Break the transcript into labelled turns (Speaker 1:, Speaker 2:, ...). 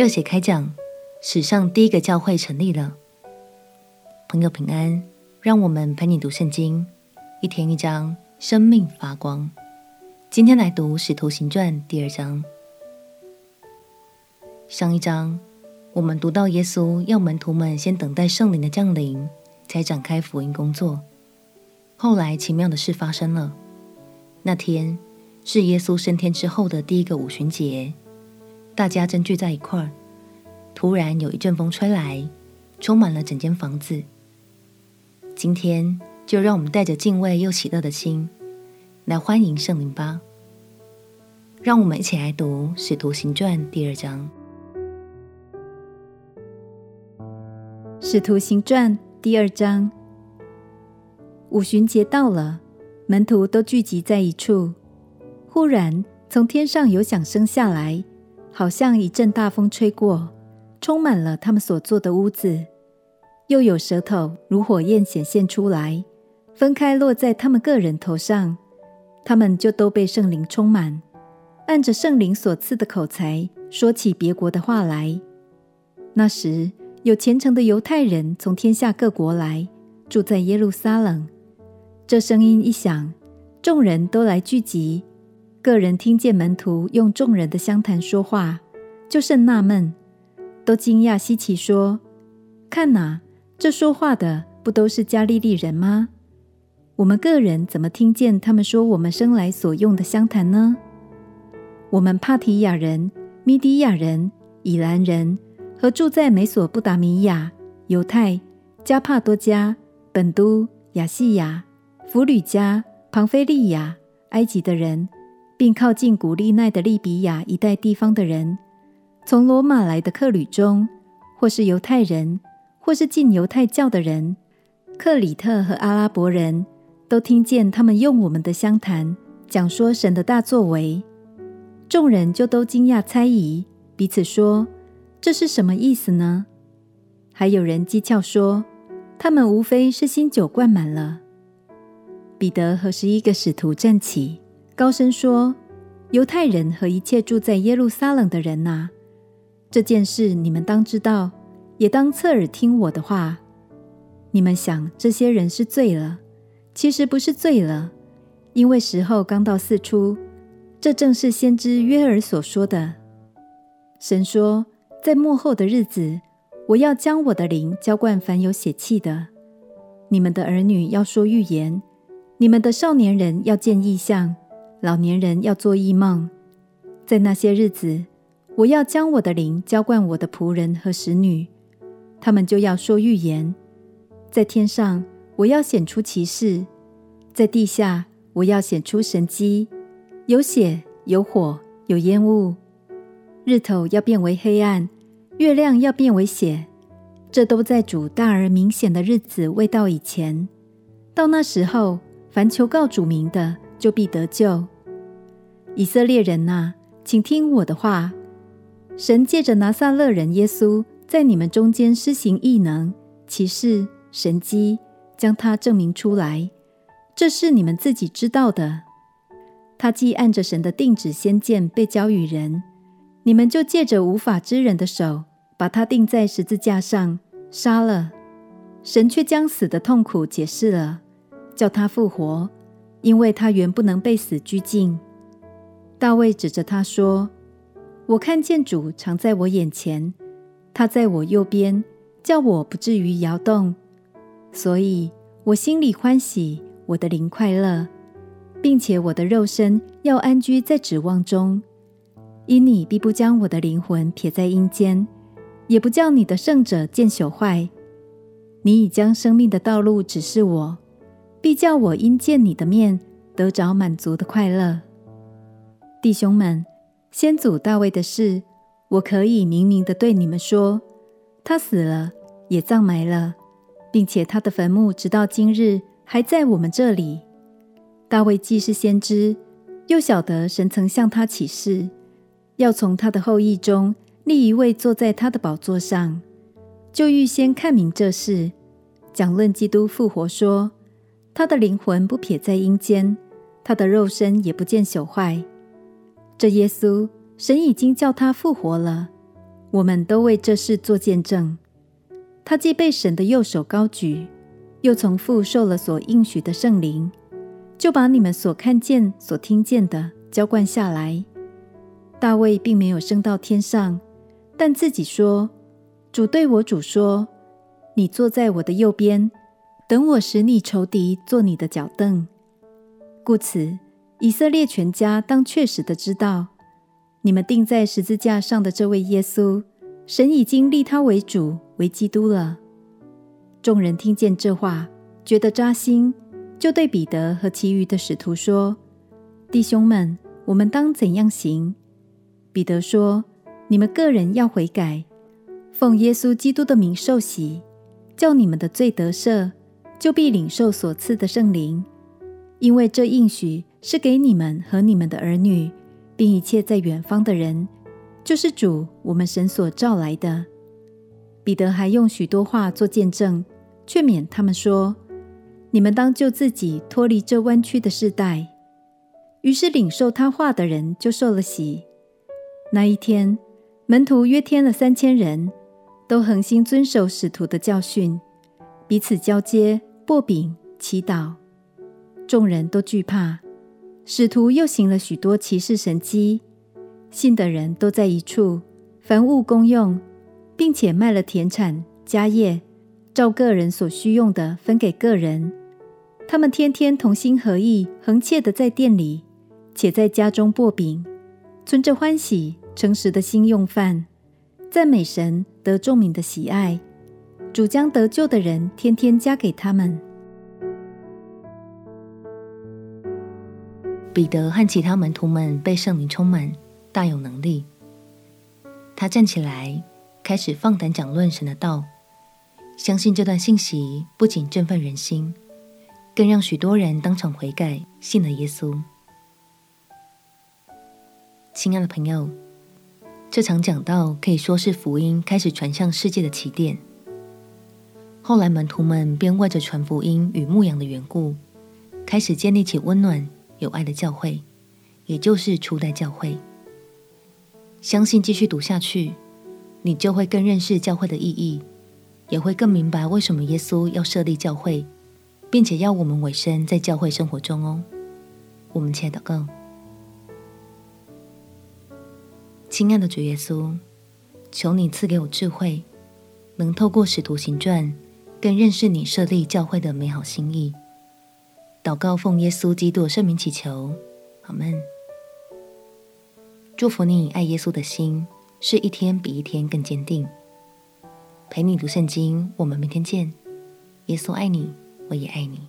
Speaker 1: 热血开讲，史上第一个教会成立了。朋友平安，让我们陪你读圣经，一天一章，生命发光。今天来读《使徒行传》第二章。上一章我们读到耶稣要门徒们先等待圣灵的降临，才展开福音工作。后来奇妙的事发生了，那天是耶稣升天之后的第一个五旬节。大家正聚在一块儿，突然有一阵风吹来，充满了整间房子。今天就让我们带着敬畏又喜乐的心，来欢迎圣灵吧。让我们一起来读《使徒行传》第二章。
Speaker 2: 《使徒行传》第二章，五旬节到了，门徒都聚集在一处。忽然，从天上有响声下来。好像一阵大风吹过，充满了他们所坐的屋子，又有舌头如火焰显现出来，分开落在他们个人头上，他们就都被圣灵充满，按着圣灵所赐的口才说起别国的话来。那时有虔诚的犹太人从天下各国来，住在耶路撒冷。这声音一响，众人都来聚集。个人听见门徒用众人的相谈说话，就甚纳闷，都惊讶稀奇，说：“看哪，这说话的不都是加利利人吗？我们个人怎么听见他们说我们生来所用的乡谈呢？我们帕提亚人、米底亚人、以兰人和住在美索不达米亚、犹太、加帕多家、本都、亚细亚、弗吕加、庞菲利亚、埃及的人。”并靠近古利奈的利比亚一带地方的人，从罗马来的客旅中，或是犹太人，或是进犹太教的人，克里特和阿拉伯人都听见他们用我们的相谈讲说神的大作为，众人就都惊讶猜疑，彼此说：“这是什么意思呢？”还有人讥诮说：“他们无非是新酒灌满了。”彼得和十一个使徒站起。高声说：“犹太人和一切住在耶路撒冷的人啊，这件事你们当知道，也当侧耳听我的话。你们想这些人是醉了，其实不是醉了，因为时候刚到四初。这正是先知约珥所说的。神说，在末后的日子，我要将我的灵浇灌凡有血气的。你们的儿女要说预言，你们的少年人要见异象。”老年人要做异梦，在那些日子，我要将我的灵浇灌我的仆人和使女，他们就要说预言。在天上，我要显出奇事；在地下，我要显出神迹。有血，有火，有烟雾。日头要变为黑暗，月亮要变为血。这都在主大而明显的日子未到以前。到那时候，凡求告主名的，就必得救。以色列人哪，请听我的话。神借着拿撒勒人耶稣，在你们中间施行异能、奇事、神迹，将他证明出来。这是你们自己知道的。他既按着神的定旨先见被交与人，你们就借着无法之人的手，把他钉在十字架上杀了。神却将死的痛苦解释了，叫他复活。因为他原不能被死拘禁，大卫指着他说：“我看见主常在我眼前，他在我右边，叫我不至于摇动。所以我心里欢喜，我的灵快乐，并且我的肉身要安居在指望中。因你必不将我的灵魂撇在阴间，也不叫你的圣者见朽坏。你已将生命的道路指示我。”必叫我因见你的面得着满足的快乐，弟兄们，先祖大卫的事，我可以明明的对你们说：他死了，也葬埋了，并且他的坟墓直到今日还在我们这里。大卫既是先知，又晓得神曾向他起誓，要从他的后裔中立一位坐在他的宝座上，就预先看明这事，讲论基督复活说。他的灵魂不撇在阴间，他的肉身也不见朽坏。这耶稣，神已经叫他复活了，我们都为这事做见证。他既被神的右手高举，又从父受了所应许的圣灵，就把你们所看见、所听见的浇灌下来。大卫并没有升到天上，但自己说：“主对我主说，你坐在我的右边，等我使你仇敌坐你的脚凳。”故此，以色列全家当确实的知道，你们钉在十字架上的这位耶稣，神已经立他为主。为基督了。众人听见这话，觉得扎心，就对彼得和其余的使徒说：“弟兄们，我们当怎样行？”彼得说：“你们个人要悔改，奉耶稣基督的名受洗，叫你们的罪得赦，就必领受所赐的圣灵。因为这应许是给你们和你们的儿女，并一切在远方的人，就是主我们神所召来的。”彼得还用许多话做见证，劝勉他们说：“你们当救自己脱离这弯曲的世代。”于是领受他话的人就受了洗。那一天，门徒约添了三千人，都恒心遵守使徒的教训，彼此交接、擘饼、祈祷。众人都惧怕。使徒又行了许多奇事神迹，信的人都在一处，凡物公用。并且卖了田产家业，照个人所需用的分给个人。他们天天同心合意，恒切的在店里，且在家中擘饼，存着欢喜诚实的心用饭，赞美神得众民的喜爱。主将得救的人天天加给他们。
Speaker 1: 彼得和其他门徒们被圣灵充满，大有能力。他站起来。开始放胆讲论神的道，相信这段信息不仅振奋人心，更让许多人当场悔改，信了耶稣。亲爱的朋友，这场讲道可以说是福音开始传向世界的起点。后来门徒们便为着传福音与牧养的缘故，开始建立起温暖有爱的教会，也就是初代教会。相信继续读下去。你就会更认识教会的意义，也会更明白为什么耶稣要设立教会，并且要我们委身在教会生活中哦。我们且祷告，亲爱的主耶稣，求你赐给我智慧，能透过使徒行传更认识你设立教会的美好心意。祷告奉耶稣基督圣名祈求，阿门。祝福你爱耶稣的心。是一天比一天更坚定。陪你读圣经，我们明天见。耶稣爱你，我也爱你。